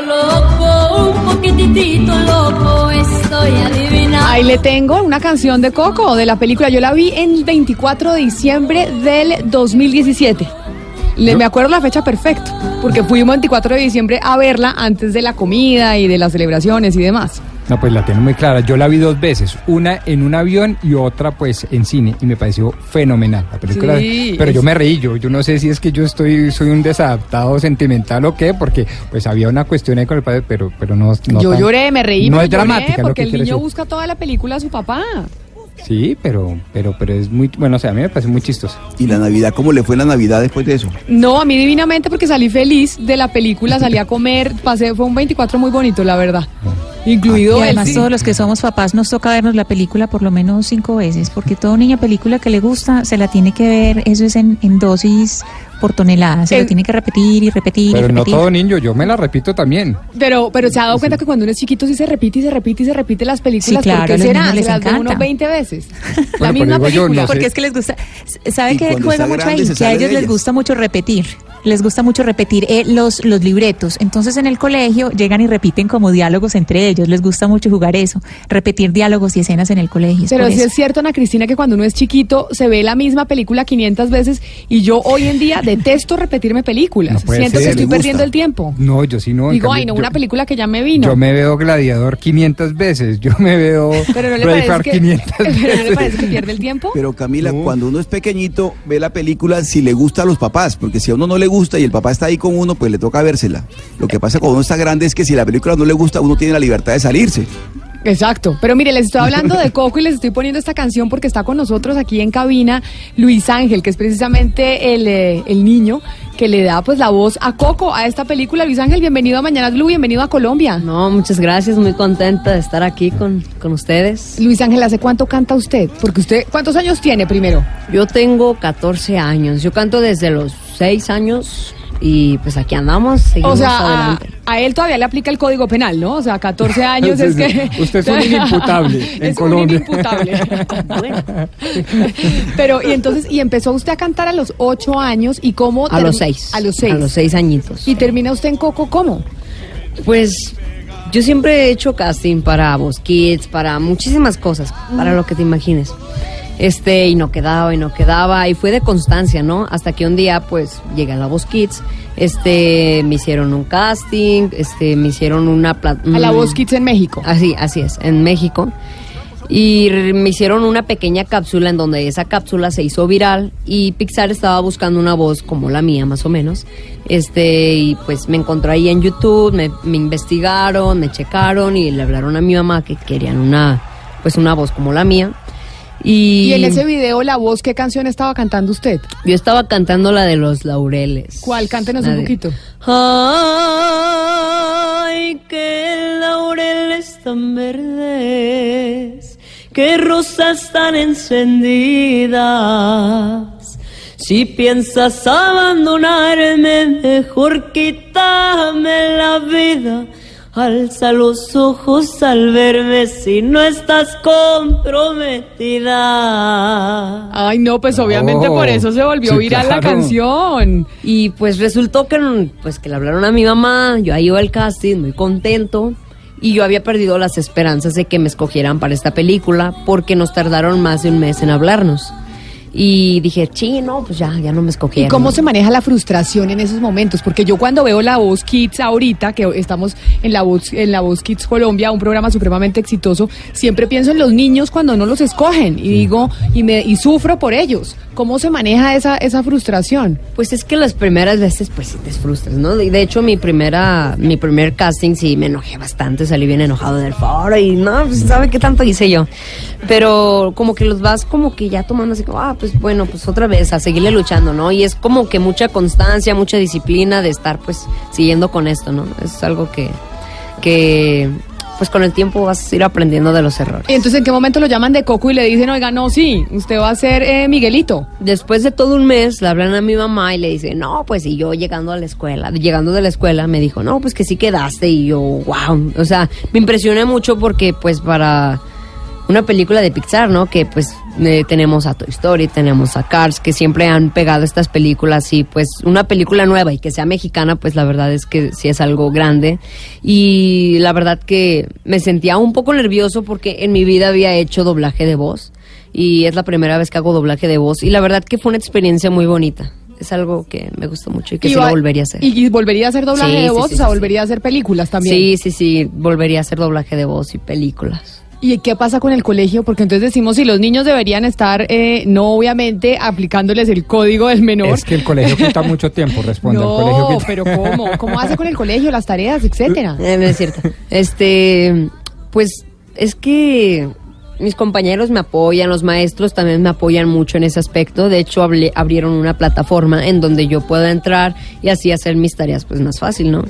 loco, un poquitito loco, estoy adivinando. Ahí le tengo una canción de Coco, de la película. Yo la vi en 24 de diciembre del 2017. Le, me acuerdo la fecha perfecto, porque fuimos 24 de diciembre a verla antes de la comida y de las celebraciones y demás. No, pues la tengo muy clara. Yo la vi dos veces, una en un avión y otra pues en cine y me pareció fenomenal la película. Sí, pero es- yo me reí, yo, yo no sé si es que yo estoy soy un desadaptado sentimental o qué, porque pues había una cuestión ahí con el padre, pero pero no, no yo tan- lloré, me reí, No me es lloré, dramática lo porque que el niño decir. busca toda la película a su papá. Sí, pero pero pero es muy bueno, o sea, a mí me parece muy chistoso. ¿Y la Navidad? ¿Cómo le fue la Navidad después de eso? No, a mí divinamente porque salí feliz de la película, salí a comer, pasé, fue un 24 muy bonito, la verdad. Incluido Y además todos los que somos papás nos toca vernos la película por lo menos cinco veces, porque todo niño película que le gusta se la tiene que ver, eso es en, en dosis por tonelada, se lo tiene que repetir y repetir Pero y no repetir. todo niño, yo me la repito también. Pero, pero se ha dado cuenta que cuando uno es chiquito sí se repite y se repite y se repite las películas. Sí, claro, ¿Por qué a los será? se las ve encanta. uno 20 veces. la misma yo, película. no sé. Porque es que les gusta, ¿sabe Y qué cuando juega mucho ahí? Que a ellos les gusta mucho repetir. Les gusta mucho repetir eh, los, los libretos. Entonces en el colegio llegan y repiten como diálogos entre ellos. Les gusta mucho jugar eso, repetir diálogos y escenas en el colegio. es Pero sí eso. es cierto, Ana Cristina, que cuando uno es chiquito se ve la misma película 500 veces y yo hoy en día detesto repetirme películas. No Siento que estoy perdiendo el tiempo. No, yo sí no. Digo, cambio, ay, no, yo- una película que ya me vino. Yo me veo Gladiador 500 veces, yo me veo Pero no le parece que, 500 pero no le veces. parece que pierde el tiempo. Pero Camila, No. cuando uno es pequeñito, ve la película si le gusta a los papás, porque si a uno no le gusta y el papá está ahí con uno, pues le toca vérsela. Lo que pasa cuando uno está grande es que si la película no le gusta, uno tiene la libertad de salirse. Exacto. Pero mire, les estoy hablando de Coco y les estoy poniendo esta canción porque está con nosotros aquí en cabina Luis Ángel, que es precisamente el, eh, el niño que le da pues la voz a Coco a esta película. Luis Ángel, bienvenido a Mañanas Blue, bienvenido a Colombia. No, muchas gracias, muy contenta de estar aquí con, con ustedes. Luis Ángel, ¿hace cuánto canta usted? Porque usted, ¿cuántos años tiene primero? Yo tengo 14 años, yo canto desde los 6 años y pues aquí andamos, seguimos O sea, a, adelante. a él todavía le aplica el código penal, ¿no? O sea, 14 años es Sí, que... Usted es un inimputable en Es un Colombia. inimputable. Bueno, Pero, y entonces, y empezó usted a cantar a los 8 años y cómo... a los 6. A los 6. A los 6 añitos. Y termina usted en Coco, ¿cómo? Pues yo siempre he hecho casting para Voz Kids, para muchísimas cosas, para lo que te imagines. Este, y no quedaba, y no quedaba, y fue de constancia, ¿no? Hasta que un día, pues, llegué a la Voz Kids, este, me hicieron un casting, este, me hicieron una... A la Voz Kids en México. Así, así es, en México. Y me hicieron una pequeña cápsula en donde esa cápsula se hizo viral y Pixar estaba buscando una voz como la mía, más o menos. Este, y pues me encontró ahí en YouTube, me, me investigaron, me checaron y le hablaron a mi mamá que querían una, pues una voz como la mía. Y, Y en ese video, la voz, ¿qué canción estaba cantando usted? yo estaba cantando la de los laureles. ¿Cuál? Cántenos La un de- poquito. Ay, que laureles tan verdes, que rosas tan encendidas. Si piensas abandonarme, mejor quítame la vida. Alza los ojos al verme si no estás comprometida. Ay, no, pues obviamente Oh, por eso se volvió sí, viral la canción. Y pues resultó que, pues, que le hablaron a mi mamá, yo ahí iba al casting, muy contento, y yo había perdido las esperanzas de que me escogieran para esta película porque nos tardaron más de un mes en hablarnos. Y dije, sí, no, pues ya, ya no me ¿Y escogieron. cómo se maneja la frustración en esos momentos? Porque yo cuando veo La Voz Kids ahorita, que estamos en La Voz, en la Voz Kids Colombia, un programa supremamente exitoso, siempre pienso en los niños cuando no los escogen y digo, y me y sufro por ellos. ¿Cómo se maneja esa, esa frustración? Pues es que las primeras veces, pues sí te frustras, ¿no? De de hecho, mi primera, mi primer casting sí me enojé bastante, salí bien enojado del foro y no, pues sabe qué tanto hice yo. Pero como que los vas como que ya tomando así como, ah, pues bueno, pues otra vez, a seguirle luchando, ¿no? Y es como que mucha constancia, mucha disciplina de estar pues siguiendo con esto, ¿no? Es algo que, que pues con el tiempo vas a ir aprendiendo de los errores. Y entonces, ¿en qué momento lo llaman de Coco y le dicen, oiga, no, sí, usted va a ser eh, Miguelito? Después de todo un mes, le hablan a mi mamá y le dicen, no, pues y yo llegando a la escuela, llegando de la escuela, me dijo, no, pues que sí quedaste y yo, wow, o sea, me impresioné mucho porque pues para una película de Pixar, ¿no? Que pues eh, tenemos a Toy Story, tenemos a Cars, que siempre han pegado estas películas y pues una película nueva y que sea mexicana, pues la verdad es que sí es algo grande. Y la verdad que me sentía un poco nervioso porque en mi vida había hecho doblaje de voz y es la primera vez que hago doblaje de voz y la verdad que fue una experiencia muy bonita. Es algo que me gustó mucho y que Y sí va- lo volvería a hacer. Y, volvería a hacer doblaje Sí, de voz, sí, o sea, volvería a hacer películas también. Sí, sí, sí, volvería a hacer doblaje de voz y películas. ¿Y qué pasa con el colegio? Porque entonces decimos si los niños deberían estar, eh, no obviamente aplicándoles el código del menor. Es que el colegio quita mucho tiempo, responde. el no, colegio quita- pero ¿cómo? ¿Cómo hace con el colegio, las tareas, etcétera? Eh, no es cierto. Este, pues es que mis compañeros me apoyan, los maestros también me apoyan mucho en ese aspecto. De hecho, hablé- abrieron una plataforma en donde yo puedo entrar y así hacer mis tareas pues más fácil, ¿no?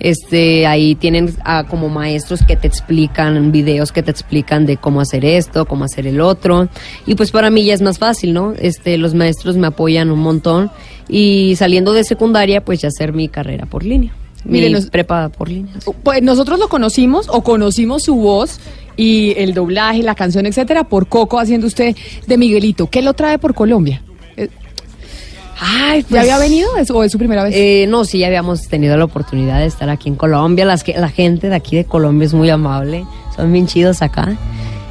Este, ahí tienen ah, como maestros que te explican, videos que te explican de cómo hacer esto, cómo hacer el otro. Y pues para mí ya es más fácil, ¿no? Este, los maestros me apoyan un montón. Y saliendo de secundaria, pues ya hacer mi carrera por línea. Mire, mi nos- prepa por línea. Pues nosotros lo conocimos o conocimos su voz y el doblaje, la canción, etcétera, por Coco haciendo usted de Miguelito. ¿Qué lo trae por Colombia? Ay, ¿Ya había venido ¿Es- o es su primera vez? Pues, Eh, no, sí, ya habíamos tenido la oportunidad de estar aquí en Colombia. Las que, la gente de aquí de Colombia es muy amable. Son bien chidos acá.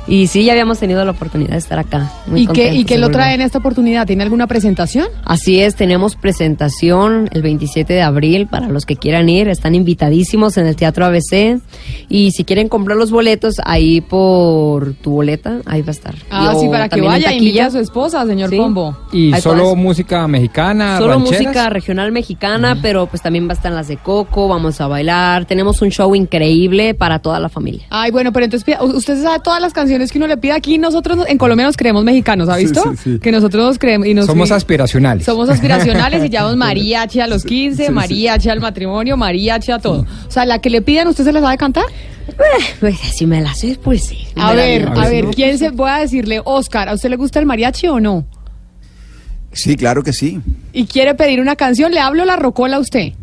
Y sí, ya habíamos tenido la oportunidad de estar acá. Muy ¿Y qué, ¿Y qué lo trae en esta oportunidad? ¿Tiene alguna presentación? Así es, tenemos presentación el 27 de abril para los que quieran ir. Están invitadísimos en el Teatro ABC. Y si quieren comprar los boletos, ahí por tu boleta, ahí va a estar. Ah, Y- sí, para que vaya, invite a su esposa, señor Sí. Pombo. Y solo todas- música mexicana, Solo rancheras? música regional mexicana, pero pues también va a estar las de Coco, vamos a bailar. Tenemos un show increíble para toda la familia. Ay, bueno, pero entonces usted sabe todas las canciones que uno le pide aquí. Nosotros en Colombia nos creemos mexicanos, ¿ha visto? sí, sí. Que nosotros nos creemos. Y nos, Somos aspiracionales. Somos aspiracionales y llevamos mariachi a los 15, Sí, sí. mariachi al matrimonio, mariachi a todo. O sea, la que le pidan, ¿usted se la sabe cantar? Pues si me la sé, pues sí. A ver, a ver, ¿quién se voy a decirle, Oscar, ¿a usted le gusta el mariachi o no? Sí, claro que sí. Y quiere pedir una canción, ¿le hablo la rocola a usted?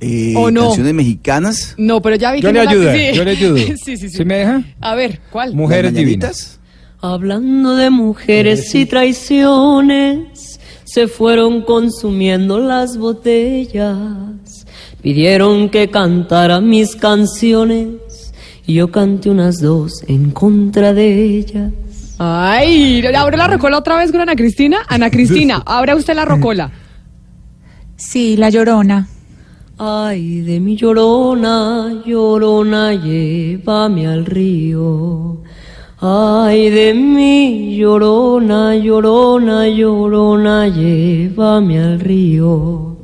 Eh, ¿O no? Canciones mexicanas. No, pero ya vi Yo que le no la- ayudo, sí. yo le ayudo. sí, sí, sí. ¿Sí me deja? A ver, ¿cuál? Mujeres divinas. Hablando de mujeres y traiciones, se fueron consumiendo las botellas. Pidieron que cantara mis canciones y yo canté unas dos en contra de ellas. Ay, ¿abre la rocola otra vez con Ana Cristina? Ana Cristina, abra usted la rocola. Sí, La Llorona. Ay, de mi llorona, llorona, llévame al río. Ay, de mi llorona, llorona, llorona, llévame al río.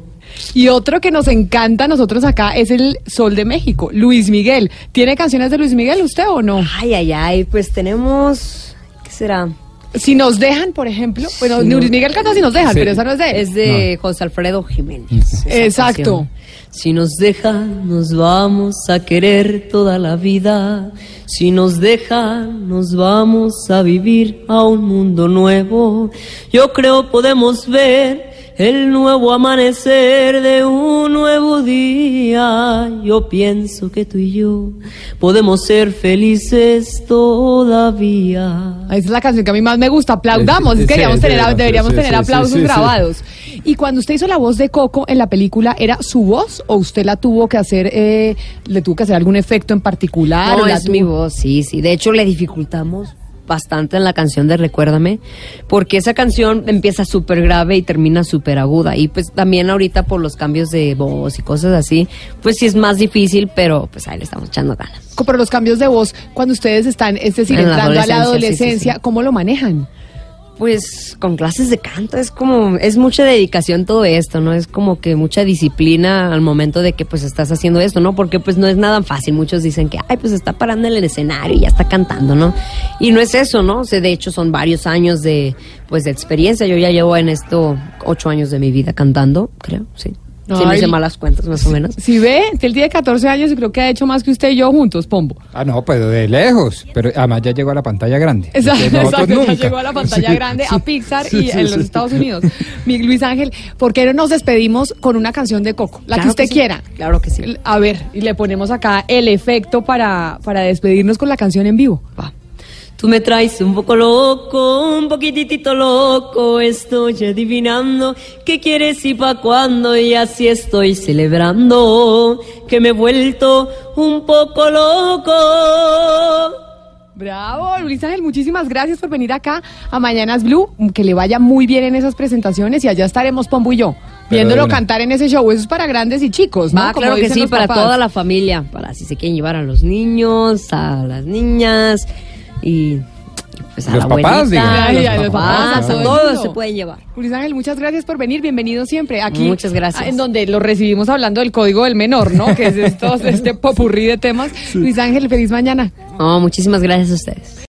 Y otro que nos encanta a nosotros acá es el Sol de México, Luis Miguel. ¿Tiene canciones de Luis Miguel usted o no? Ay, ay, ay, pues tenemos, ¿qué será? Si nos dejan, por ejemplo, bueno, Si no- Luis Miguel canta si nos dejan, Sí. pero esa no es de. Es de José Alfredo Jiménez. Exacto. canción. Si nos dejan, nos vamos a querer toda la vida. Si nos dejan, nos vamos a vivir a un mundo nuevo. Yo creo podemos ver el nuevo amanecer de un nuevo día. Yo pienso que tú y yo podemos ser felices todavía. Esa es la canción que a mí más me gusta. Aplaudamos. Sí, Es que sí, tener, sí, deberíamos sí, tener sí, aplausos sí, sí. grabados. Y cuando usted hizo la voz de Coco en la película, ¿era su voz o usted la tuvo que hacer, eh, le tuvo que hacer algún efecto en particular? No, o la es tuvo- mi voz, sí, sí. De hecho, le dificultamos bastante en la canción de Recuérdame, porque esa canción empieza súper grave y termina súper aguda. Y pues también ahorita por los cambios de voz y cosas así, pues sí es más difícil, pero pues ahí le estamos echando ganas. Pero los cambios de voz, cuando ustedes están, es decir, En la entrando a la adolescencia, sí, sí, adolescencia, sí. ¿cómo lo manejan? Pues con clases de canto es como, es mucha dedicación todo esto, ¿no? Es como que mucha disciplina al momento de que pues estás haciendo esto, ¿no? Porque pues no es nada fácil. Muchos dicen que, ay, pues está parando en el escenario y ya está cantando, ¿no? Y no es eso, ¿no? O sea, de hecho son varios años de, pues de experiencia. Yo ya llevo en esto ocho años de mi vida cantando, creo, sí. Si no Ay. hice malas cuentas, más o menos. Si ve, que él tiene 14 años y creo que ha hecho más que usted y yo juntos, Pombo. Ah, no, pero de lejos. Pero además ya llegó a la pantalla grande. Exacto, ya llegó a la pantalla Sí, grande, sí, a Pixar sí, y sí, en sí. los Estados Unidos. Mi Luis Ángel, ¿por qué no nos despedimos con una canción de Coco? La que usted sí. quiera. Claro que sí. A ver, y le ponemos acá el efecto para, para despedirnos con la canción en vivo. Va. Tú me traes un poco loco, un poquitito loco, estoy adivinando qué quieres y pa' cuándo y así estoy celebrando que me he vuelto un poco loco. Bravo, Luis Ángel, muchísimas gracias por venir acá a Mañanas Blue. Que le vaya muy bien en esas presentaciones y allá estaremos Pombo y yo, viéndolo cantar en ese show. Eso es para grandes y chicos, ¿no? Va, Como claro que sí, para papás. toda la familia, para si se quieren llevar a los niños, a las niñas y, pues a Los la papás, abuelita, los a los papás, papás, a a todo el todos se pueden llevar. Luis Ángel, muchas gracias por venir. Bienvenido siempre aquí. Muchas gracias. En donde lo recibimos hablando del código del menor, ¿no? Que es esto, este popurrí de temas. Luis Ángel, feliz mañana. No, muchísimas gracias a ustedes.